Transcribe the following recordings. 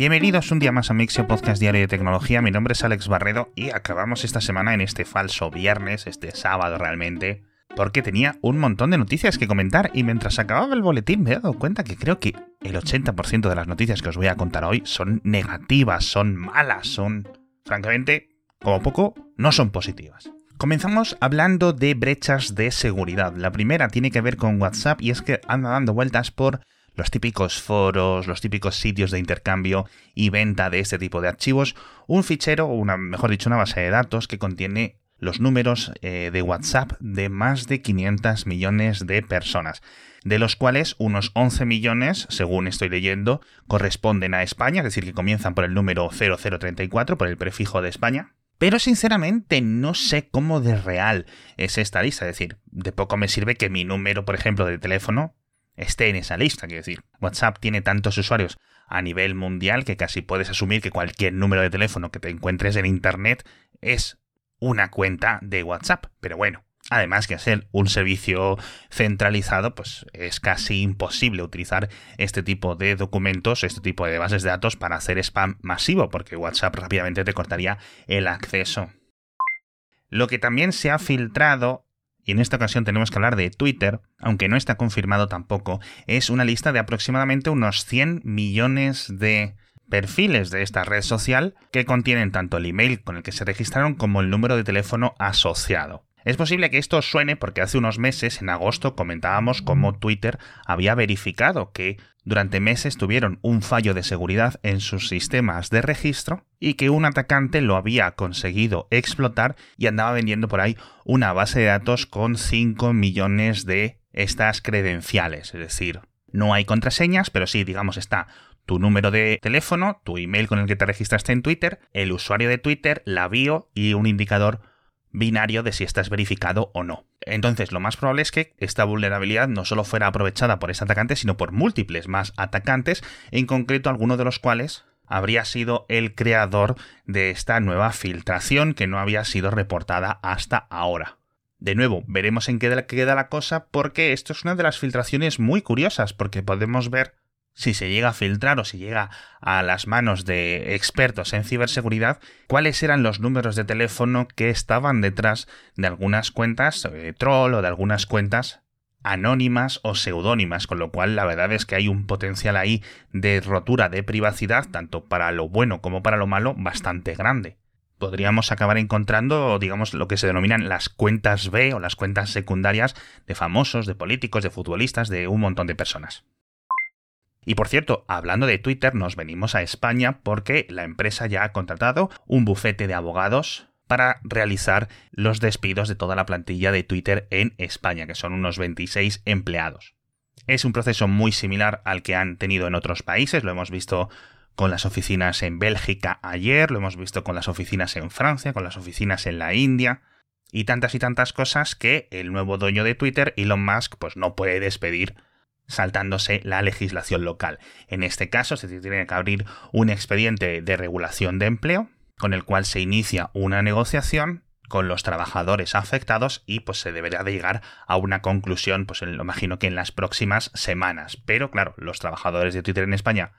Bienvenidos un día más a Mixio Podcast Diario de Tecnología. Mi nombre es Alex Barredo y acabamos esta semana en este falso viernes, este sábado realmente, porque tenía un montón de noticias que comentar y mientras acababa el boletín me he dado cuenta que creo que el 80% de las noticias que os voy a contar hoy son negativas, son malas, son, francamente, como poco, no son positivas. Comenzamos hablando de brechas de seguridad. La primera tiene que ver con WhatsApp y es que anda dando vueltas por los típicos foros, los típicos sitios de intercambio y venta de este tipo de archivos, un fichero, o una, mejor dicho, una base de datos que contiene los números eh, de WhatsApp de más de 500 millones de personas, de los cuales unos 11 millones, según estoy leyendo, corresponden a España, es decir, que comienzan por el número 0034, por el prefijo de España, pero sinceramente no sé cómo de real es esta lista. Es decir, de poco me sirve que mi número, por ejemplo, de teléfono esté en esa lista. Quiero decir, WhatsApp tiene tantos usuarios a nivel mundial que casi puedes asumir que cualquier número de teléfono que te encuentres en Internet es una cuenta de WhatsApp. Pero bueno, Además que ser un servicio centralizado, pues es casi imposible utilizar este tipo de documentos, este tipo de bases de datos para hacer spam masivo, porque WhatsApp rápidamente te cortaría el acceso. Lo que también se ha filtrado, y en esta ocasión tenemos que hablar de Twitter, aunque no está confirmado tampoco, es una lista de aproximadamente unos 100 millones de perfiles de esta red social que contienen tanto el email con el que se registraron como el número de teléfono asociado. Es posible que esto suene porque hace unos meses, en agosto, comentábamos cómo Twitter había verificado que durante meses tuvieron un fallo de seguridad en sus sistemas de registro y que un atacante lo había conseguido explotar y andaba vendiendo por ahí una base de datos con 5 millones de estas credenciales. Es decir, no hay contraseñas, pero sí, digamos, está tu número de teléfono, tu email con el que te registraste en Twitter, el usuario de Twitter, la bio y un indicador binario de si estás verificado o no. Entonces, lo más probable es que esta vulnerabilidad no solo fuera aprovechada por ese atacante, sino por múltiples más atacantes, en concreto alguno de los cuales habría sido el creador de esta nueva filtración que no había sido reportada hasta ahora. De nuevo, veremos en qué queda la cosa porque esto es una de las filtraciones muy curiosas porque podemos ver si se llega a filtrar o si llega a las manos de expertos en ciberseguridad, cuáles eran los números de teléfono que estaban detrás de algunas cuentas de eh, troll o de algunas cuentas anónimas o seudónimas, con lo cual la verdad es que hay un potencial ahí de rotura de privacidad, tanto para lo bueno como para lo malo, bastante grande. Podríamos acabar encontrando, digamos, lo que se denominan las cuentas B o las cuentas secundarias de famosos, de políticos, de futbolistas, de un montón de personas. Y por cierto, hablando de Twitter, nos venimos a España porque la empresa ya ha contratado un bufete de abogados para realizar los despidos de toda la plantilla de Twitter en España, que son unos 26 empleados. Es un proceso muy similar al que han tenido en otros países, lo hemos visto con las oficinas en Bélgica ayer, lo hemos visto con las oficinas en Francia, con las oficinas en la India y tantas y tantas cosas que el nuevo dueño de Twitter, Elon Musk, pues no puede despedir saltándose la legislación local. En este caso se tiene que abrir un expediente de regulación de empleo con el cual se inicia una negociación con los trabajadores afectados y pues se deberá de llegar a una conclusión, pues lo imagino que en las próximas semanas. Pero claro, los trabajadores de Twitter en España,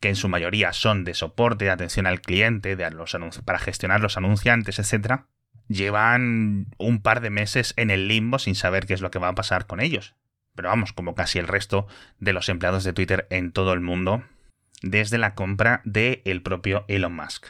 que en su mayoría son de soporte, de atención al cliente, de los para gestionar los anunciantes, etcétera, llevan un par de meses en el limbo sin saber qué es lo que va a pasar con ellos pero vamos, como casi el resto de los empleados de Twitter en todo el mundo, desde la compra del el propio Elon Musk.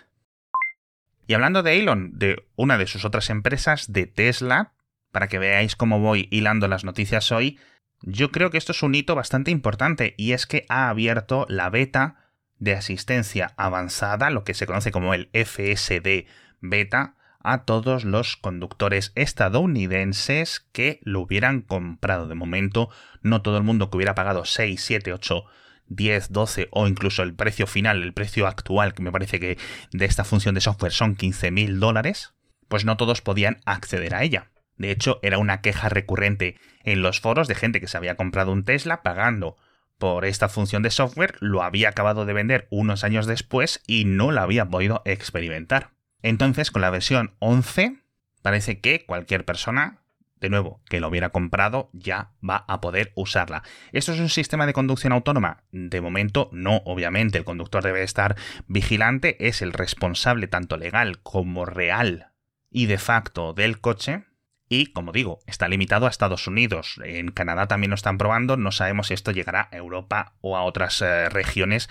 Y hablando de Elon, de una de sus otras empresas, de Tesla, para que veáis cómo voy hilando las noticias hoy, yo creo que esto es un hito bastante importante y es que ha abierto la beta de asistencia avanzada, lo que se conoce como el FSD beta, a todos los conductores estadounidenses que lo hubieran comprado. De momento, no todo el mundo que hubiera pagado 6, 7, 8, 10, 12 o incluso el precio final, el precio actual, que me parece que de esta función de software son 15 mil dólares, pues no todos podían acceder a ella. De hecho, era una queja recurrente en los foros de gente que se había comprado un Tesla pagando por esta función de software, lo había acabado de vender unos años después y no la había podido experimentar. Entonces, con la versión 11, parece que cualquier persona de nuevo, que lo hubiera comprado, ya va a poder usarla. ¿Esto es un sistema de conducción autónoma? De momento, no, obviamente. El conductor debe estar vigilante, es el responsable tanto legal como real y de facto del coche. Y, como digo, está limitado a Estados Unidos. En Canadá también lo están probando. No sabemos si esto llegará a Europa o a otras eh, regiones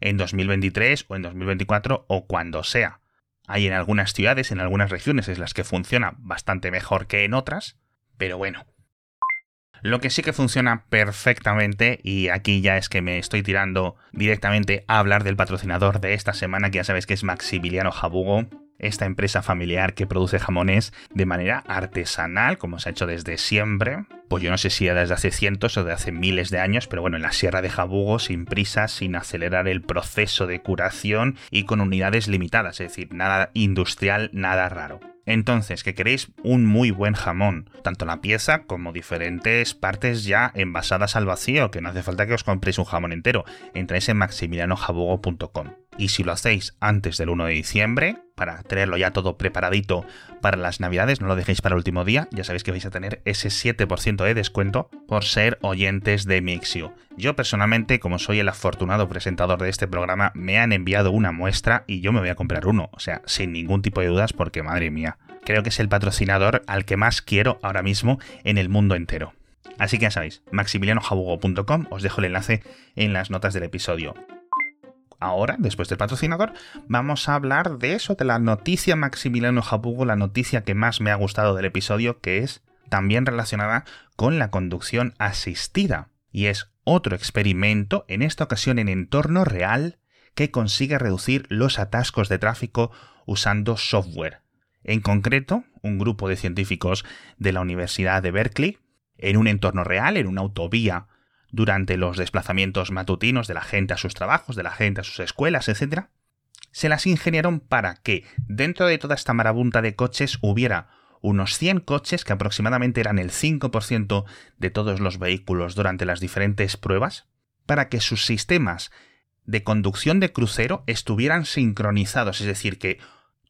en 2023 o en 2024 o cuando sea. Hay en algunas ciudades, en algunas regiones en las que funciona bastante mejor que en otras, pero bueno. Lo que sí que funciona perfectamente, y aquí ya es que me estoy tirando directamente a hablar del patrocinador de esta semana, que ya sabéis que es Maximiliano Jabugo, esta empresa familiar que produce jamones de manera artesanal, como se ha hecho desde siempre. Pues yo no sé si desde hace cientos o de hace miles de años, pero bueno, en la Sierra de Jabugo, sin prisa, sin acelerar el proceso de curación y con unidades limitadas, es decir, nada industrial, nada raro. Entonces, que queréis un muy buen jamón, tanto la pieza como diferentes partes ya envasadas al vacío, que no hace falta que os compréis un jamón entero, entráis en maximilianojabugo.com. Y si lo hacéis antes del 1 de diciembre, para tenerlo ya todo preparadito para las navidades, no lo dejéis para el último día, ya sabéis que vais a tener ese 7% de descuento por ser oyentes de Mixio. Yo personalmente, como soy el afortunado presentador de este programa, me han enviado una muestra y yo me voy a comprar uno, o sea, sin ningún tipo de dudas porque madre mía, creo que es el patrocinador al que más quiero ahora mismo en el mundo entero. Así que ya sabéis, maximilianojabugo.com, os dejo el enlace en las notas del episodio ahora, después del patrocinador, vamos a hablar de eso, de la noticia Maximiliano Jabugo, la noticia que más me ha gustado del episodio, que es también relacionada con la conducción asistida. Y es otro experimento, en esta ocasión en entorno real, que consigue reducir los atascos de tráfico usando software. En concreto, un grupo de científicos de la Universidad de Berkeley, en un entorno real, en una autovía durante los desplazamientos matutinos de la gente a sus trabajos, de la gente a sus escuelas, etc., se las ingeniaron para que dentro de toda esta marabunta de coches hubiera unos 100 coches, que aproximadamente eran el 5% de todos los vehículos durante las diferentes pruebas, para que sus sistemas de conducción de crucero estuvieran sincronizados, es decir, que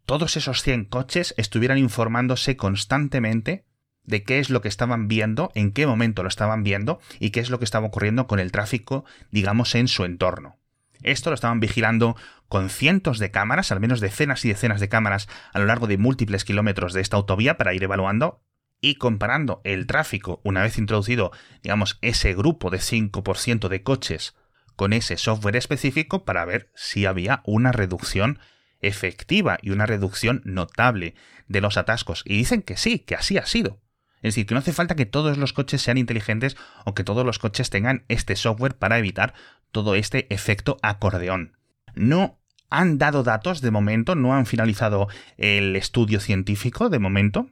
todos esos 100 coches estuvieran informándose constantemente de qué es lo que estaban viendo, en qué momento lo estaban viendo y qué es lo que estaba ocurriendo con el tráfico, digamos, en su entorno. Esto lo estaban vigilando con cientos de cámaras, al menos decenas y decenas de cámaras a lo largo de múltiples kilómetros de esta autovía para ir evaluando y comparando el tráfico una vez introducido, digamos, ese grupo de 5% de coches con ese software específico para ver si había una reducción efectiva y una reducción notable de los atascos. Y dicen que sí, que así ha sido. Es decir, que no hace falta que todos los coches sean inteligentes o que todos los coches tengan este software para evitar todo este efecto acordeón. No han dado datos de momento, no han finalizado el estudio científico de momento,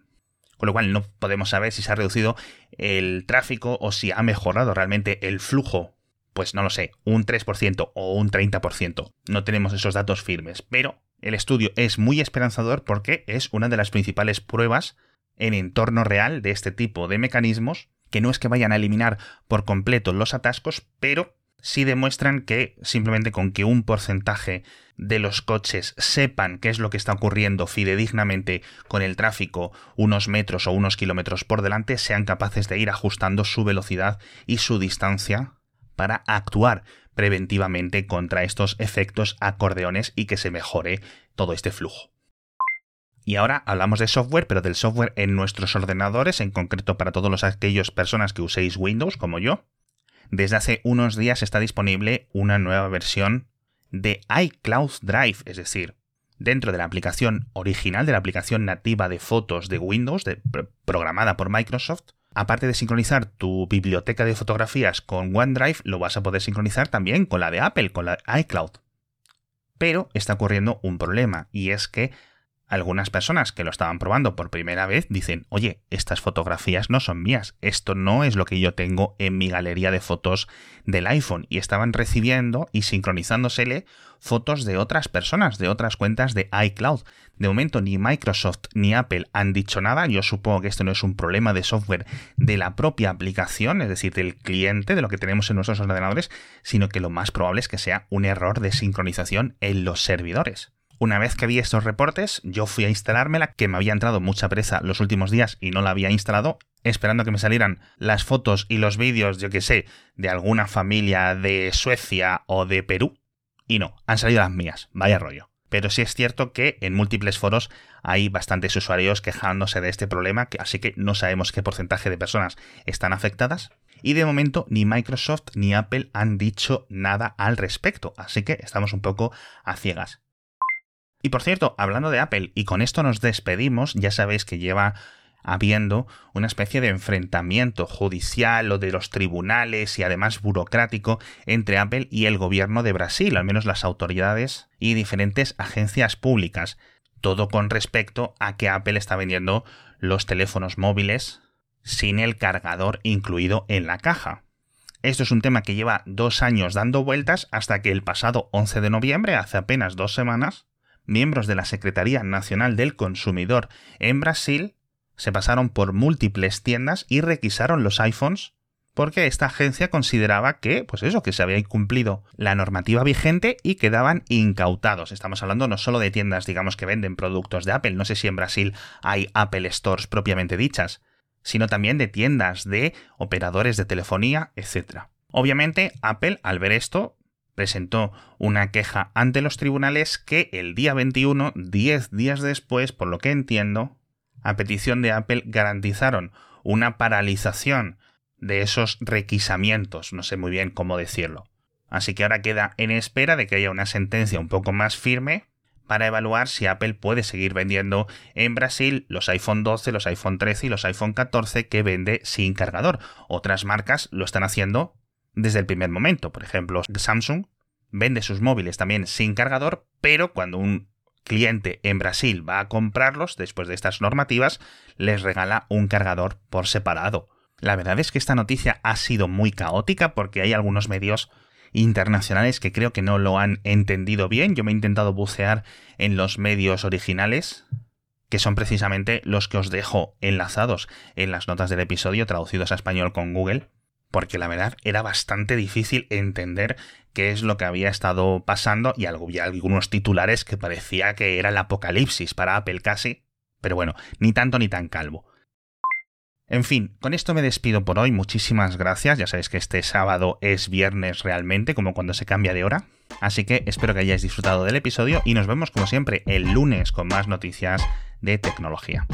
con lo cual no podemos saber si se ha reducido el tráfico o si ha mejorado realmente el flujo. Pues no lo sé, un 3% o un 30%. No tenemos esos datos firmes, pero el estudio es muy esperanzador porque es una de las principales pruebas en entorno real de este tipo de mecanismos, que no es que vayan a eliminar por completo los atascos, pero sí demuestran que simplemente con que un porcentaje de los coches sepan qué es lo que está ocurriendo fidedignamente con el tráfico unos metros o unos kilómetros por delante, sean capaces de ir ajustando su velocidad y su distancia para actuar preventivamente contra estos efectos acordeones y que se mejore todo este flujo. Y ahora hablamos de software, pero del software en nuestros ordenadores, en concreto para todas aquellas personas que uséis Windows, como yo. Desde hace unos días está disponible una nueva versión de iCloud Drive, es decir, dentro de la aplicación original, de la aplicación nativa de fotos de Windows, programada por Microsoft, aparte de sincronizar tu biblioteca de fotografías con OneDrive, lo vas a poder sincronizar también con la de Apple, con la iCloud. Pero está ocurriendo un problema, y es que algunas personas que lo estaban probando por primera vez dicen, oye, estas fotografías no son mías, esto no es lo que yo tengo en mi galería de fotos del iPhone y estaban recibiendo y sincronizándosele fotos de otras personas, de otras cuentas de iCloud. De momento ni Microsoft ni Apple han dicho nada, yo supongo que esto no es un problema de software de la propia aplicación, es decir, del cliente, de lo que tenemos en nuestros ordenadores, sino que lo más probable es que sea un error de sincronización en los servidores Una vez que vi estos reportes, yo fui a instalármela, que me había entrado mucha pereza los últimos días y no la había instalado, esperando que me salieran las fotos y los vídeos, yo que sé, de alguna familia de Suecia o de Perú. Y no, han salido las mías, vaya rollo. Pero sí es cierto que en múltiples foros hay bastantes usuarios quejándose de este problema, así que no sabemos qué porcentaje de personas están afectadas. Y de momento ni Microsoft ni Apple han dicho nada al respecto, así que estamos un poco a ciegas. Y por cierto, hablando de Apple, y con esto nos despedimos, ya sabéis que lleva habiendo una especie de enfrentamiento judicial o de los tribunales y además burocrático entre Apple y el gobierno de Brasil, al menos las autoridades y diferentes agencias públicas. Todo con respecto a que Apple está vendiendo los teléfonos móviles sin el cargador incluido en la caja. Esto es un tema que lleva dos años dando vueltas hasta que el pasado 11 de noviembre, hace apenas dos semanas, miembros de la Secretaría Nacional del Consumidor en Brasil se pasaron por múltiples tiendas y requisaron los iPhones porque esta agencia consideraba que, pues eso, que se había incumplido la normativa vigente y quedaban incautados. Estamos hablando no solo de tiendas, digamos, que venden productos de Apple, no sé si en Brasil hay Apple Stores propiamente dichas, sino también de tiendas de operadores de telefonía, etc. Obviamente, Apple, al ver esto, presentó una queja ante los tribunales que el día 21, 10 días después, por lo que entiendo, a petición de Apple garantizaron una paralización de esos requisamientos, no sé muy bien cómo decirlo. Así que ahora queda en espera de que haya una sentencia un poco más firme para evaluar si Apple puede seguir vendiendo en Brasil los iPhone 12, los iPhone 13 y los iPhone 14 que vende sin cargador. Otras marcas lo están haciendo desde el primer momento. Por ejemplo, Samsung vende sus móviles también sin cargador, pero cuando un cliente en Brasil va a comprarlos después de estas normativas, les regala un cargador por separado. La verdad es que esta noticia ha sido muy caótica porque hay algunos medios internacionales que creo que no lo han entendido bien. Yo me he intentado bucear en los medios originales, que son precisamente los que os dejo enlazados en las notas del episodio traducidos a español con Google, porque la verdad era bastante difícil entender qué es lo que había estado pasando y había algunos titulares que parecía que era el apocalipsis para Apple casi, pero bueno, ni tanto ni tan calvo. En fin, con esto me despido por hoy. Muchísimas gracias. Ya sabéis que este sábado es viernes realmente, como cuando se cambia de hora. Así que espero que hayáis disfrutado del episodio y nos vemos como siempre el lunes con más noticias de tecnología.